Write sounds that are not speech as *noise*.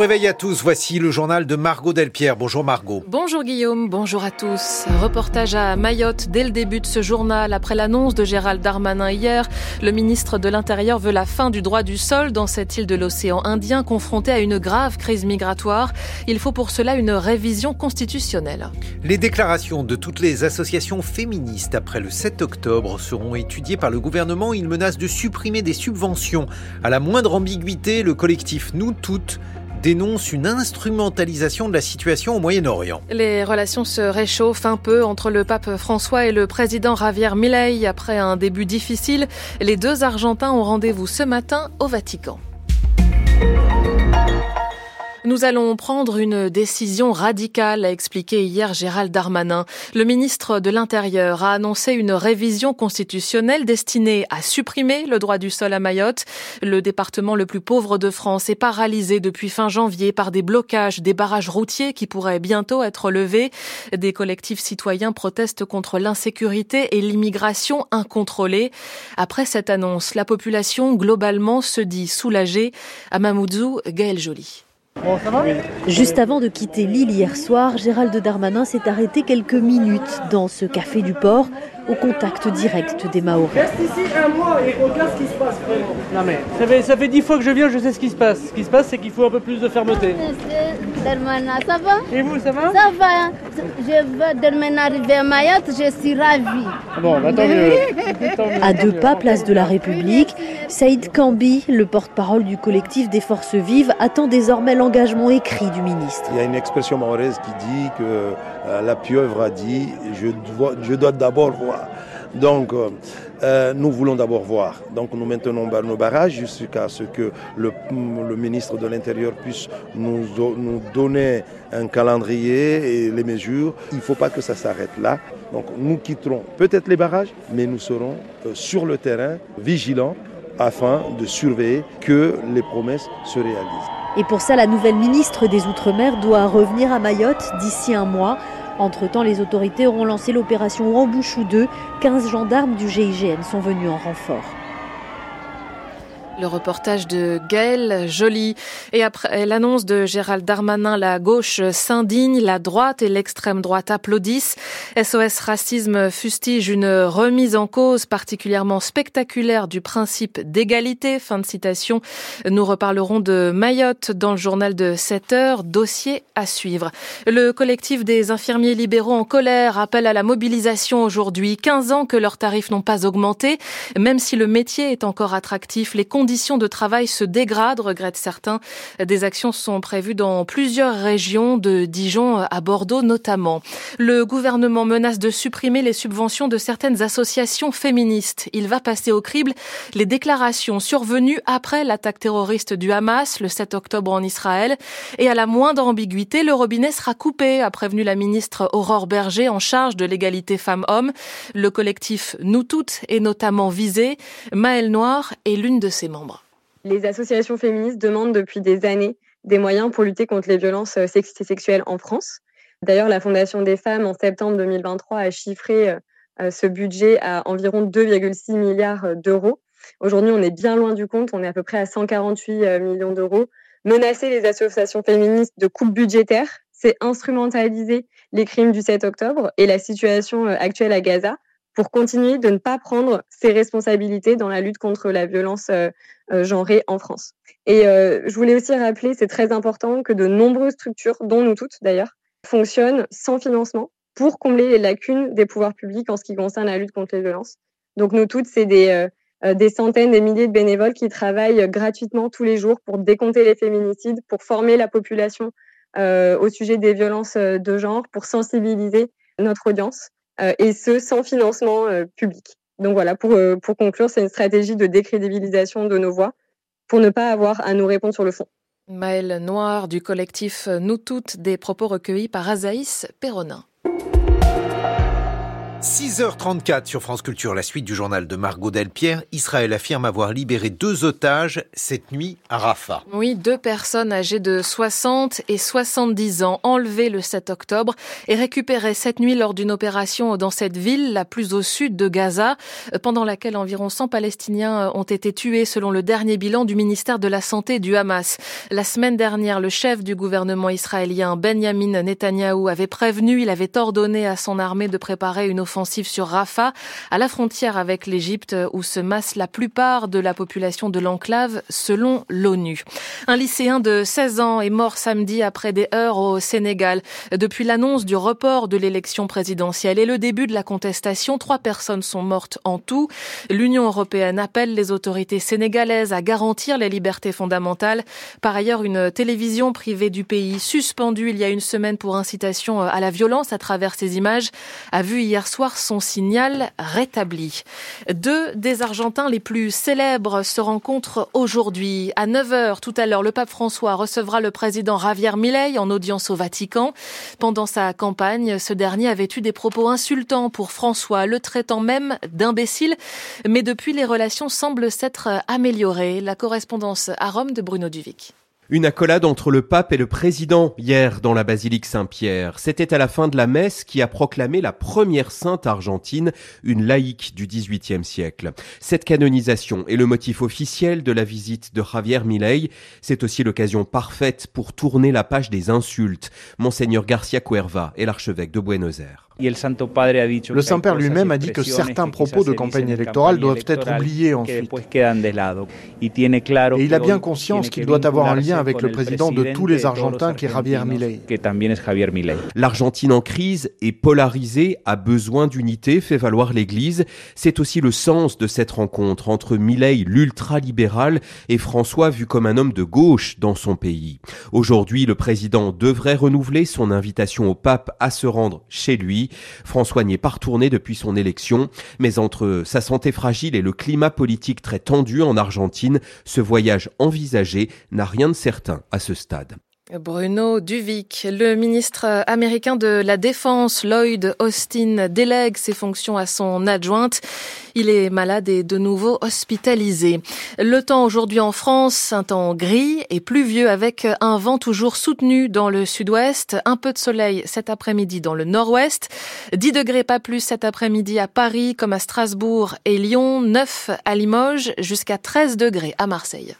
réveil à tous, voici le journal de Margot Delpierre. Bonjour Margot. Bonjour Guillaume, bonjour à tous. Reportage à Mayotte dès le début de ce journal. Après l'annonce de Gérald Darmanin hier, le ministre de l'Intérieur veut la fin du droit du sol dans cette île de l'océan Indien confrontée à une grave crise migratoire. Il faut pour cela une révision constitutionnelle. Les déclarations de toutes les associations féministes après le 7 octobre seront étudiées par le gouvernement. Il menace de supprimer des subventions. À la moindre ambiguïté, le collectif Nous Toutes dénonce une instrumentalisation de la situation au Moyen-Orient. Les relations se réchauffent un peu entre le pape François et le président Javier Milei après un début difficile. Les deux Argentins ont rendez-vous ce matin au Vatican. Nous allons prendre une décision radicale, a expliqué hier Gérald Darmanin. Le ministre de l'Intérieur a annoncé une révision constitutionnelle destinée à supprimer le droit du sol à Mayotte. Le département le plus pauvre de France est paralysé depuis fin janvier par des blocages des barrages routiers qui pourraient bientôt être levés. Des collectifs citoyens protestent contre l'insécurité et l'immigration incontrôlée. Après cette annonce, la population globalement se dit soulagée. À Gaël Joly. Juste avant de quitter l'île hier soir, Gérald Darmanin s'est arrêté quelques minutes dans ce café du port au contact direct des Maoris. Reste ici un mois et regarde ce qui se passe vraiment. Non mais ça fait, ça fait dix fois que je viens, je sais ce qui se passe. Ce qui se passe, c'est qu'il faut un peu plus de fermeté. Darmanin, ça va? Et vous, ça va? Ça va. Je veux Darmanin arriver à Mayotte, je suis ravie. Bon, bah tant mieux. *laughs* Tant mieux, À deux pas, place de la République, Saïd Kambi, le porte-parole du collectif des Forces Vives, attend désormais l'engagement écrit du ministre. Il y a une expression mahoraise qui dit que la pieuvre a dit je dois, je dois d'abord voir. Donc, euh, euh, nous voulons d'abord voir. Donc, nous maintenons nos barrages jusqu'à ce que le, le ministre de l'Intérieur puisse nous, do- nous donner un calendrier et les mesures. Il ne faut pas que ça s'arrête là. Donc, nous quitterons peut-être les barrages, mais nous serons euh, sur le terrain, vigilants, afin de surveiller que les promesses se réalisent. Et pour ça, la nouvelle ministre des Outre-mer doit revenir à Mayotte d'ici un mois. Entre-temps, les autorités auront lancé l'opération Rambouchou 2. 15 gendarmes du GIGN sont venus en renfort. Le reportage de Gaël Joly. Et après l'annonce de Gérald Darmanin, la gauche s'indigne, la droite et l'extrême droite applaudissent. SOS Racisme fustige une remise en cause particulièrement spectaculaire du principe d'égalité. Fin de citation. Nous reparlerons de Mayotte dans le journal de 7 heures. Dossier à suivre. Le collectif des infirmiers libéraux en colère appelle à la mobilisation aujourd'hui. 15 ans que leurs tarifs n'ont pas augmenté. Même si le métier est encore attractif, les conditions de travail se dégradent, regrettent certains. Des actions sont prévues dans plusieurs régions, de Dijon à Bordeaux notamment. Le gouvernement menace de supprimer les subventions de certaines associations féministes. Il va passer au crible les déclarations survenues après l'attaque terroriste du Hamas le 7 octobre en Israël. Et à la moindre ambiguïté, le robinet sera coupé, a prévenu la ministre Aurore Berger en charge de l'égalité femmes-hommes. Le collectif Nous Toutes est notamment visé. Maëlle Noir est l'une de ses membres. Les associations féministes demandent depuis des années des moyens pour lutter contre les violences euh, sexistes et sexuelles en France. D'ailleurs, la Fondation des femmes, en septembre 2023, a chiffré euh, ce budget à environ 2,6 milliards euh, d'euros. Aujourd'hui, on est bien loin du compte, on est à peu près à 148 euh, millions d'euros. Menacer les associations féministes de coupes budgétaires, c'est instrumentaliser les crimes du 7 octobre et la situation euh, actuelle à Gaza pour continuer de ne pas prendre ses responsabilités dans la lutte contre la violence euh, euh, genrée en France. Et euh, je voulais aussi rappeler, c'est très important, que de nombreuses structures, dont nous toutes d'ailleurs, fonctionnent sans financement pour combler les lacunes des pouvoirs publics en ce qui concerne la lutte contre les violences. Donc nous toutes, c'est des, euh, euh, des centaines, des milliers de bénévoles qui travaillent gratuitement tous les jours pour décompter les féminicides, pour former la population euh, au sujet des violences de genre, pour sensibiliser notre audience et ce sans financement euh, public. Donc voilà, pour, euh, pour conclure, c'est une stratégie de décrédibilisation de nos voix pour ne pas avoir à nous répondre sur le fond. Maëlle Noir du collectif Nous Toutes, des propos recueillis par Azaïs Perronin. 6h34 sur France Culture, la suite du journal de Margot Delpierre. Israël affirme avoir libéré deux otages cette nuit à Rafah. Oui, deux personnes âgées de 60 et 70 ans enlevées le 7 octobre et récupérées cette nuit lors d'une opération dans cette ville la plus au sud de Gaza, pendant laquelle environ 100 Palestiniens ont été tués selon le dernier bilan du ministère de la Santé du Hamas. La semaine dernière, le chef du gouvernement israélien, Benjamin Netanyahou, avait prévenu, il avait ordonné à son armée de préparer une offensive sur Rafah, à la frontière avec l'Égypte, où se masse la plupart de la population de l'enclave, selon l'ONU. Un lycéen de 16 ans est mort samedi après des heures au Sénégal. Depuis l'annonce du report de l'élection présidentielle et le début de la contestation, trois personnes sont mortes en tout. L'Union européenne appelle les autorités sénégalaises à garantir les libertés fondamentales. Par ailleurs, une télévision privée du pays, suspendue il y a une semaine pour incitation à la violence à travers ces images, a vu hier son signal rétabli. Deux des Argentins les plus célèbres se rencontrent aujourd'hui. À 9h tout à l'heure, le pape François recevra le président Javier Milei en audience au Vatican. Pendant sa campagne, ce dernier avait eu des propos insultants pour François, le traitant même d'imbécile. Mais depuis, les relations semblent s'être améliorées. La correspondance à Rome de Bruno Duvic. Une accolade entre le pape et le président hier dans la basilique Saint-Pierre. C'était à la fin de la messe qui a proclamé la première sainte argentine, une laïque du XVIIIe siècle. Cette canonisation est le motif officiel de la visite de Javier Milei. C'est aussi l'occasion parfaite pour tourner la page des insultes. Monseigneur Garcia Cuerva est l'archevêque de Buenos Aires. Le Saint-Père lui-même a dit que certains propos de campagne électorale doivent être oubliés ensuite. Et il a bien conscience qu'il doit avoir un lien avec le président de tous les Argentins qui est Javier Milei. L'Argentine en crise et polarisée a besoin d'unité, fait valoir l'Église. C'est aussi le sens de cette rencontre entre Milei, l'ultralibéral, et François vu comme un homme de gauche dans son pays. Aujourd'hui, le président devrait renouveler son invitation au pape à se rendre chez lui. François n'y est pas retourné depuis son élection, mais entre sa santé fragile et le climat politique très tendu en Argentine, ce voyage envisagé n'a rien de certain à ce stade. Bruno Duvic, le ministre américain de la Défense, Lloyd Austin, délègue ses fonctions à son adjointe. Il est malade et de nouveau hospitalisé. Le temps aujourd'hui en France, un temps gris et pluvieux avec un vent toujours soutenu dans le sud-ouest, un peu de soleil cet après-midi dans le nord-ouest, 10 degrés pas plus cet après-midi à Paris comme à Strasbourg et Lyon, 9 à Limoges, jusqu'à 13 degrés à Marseille.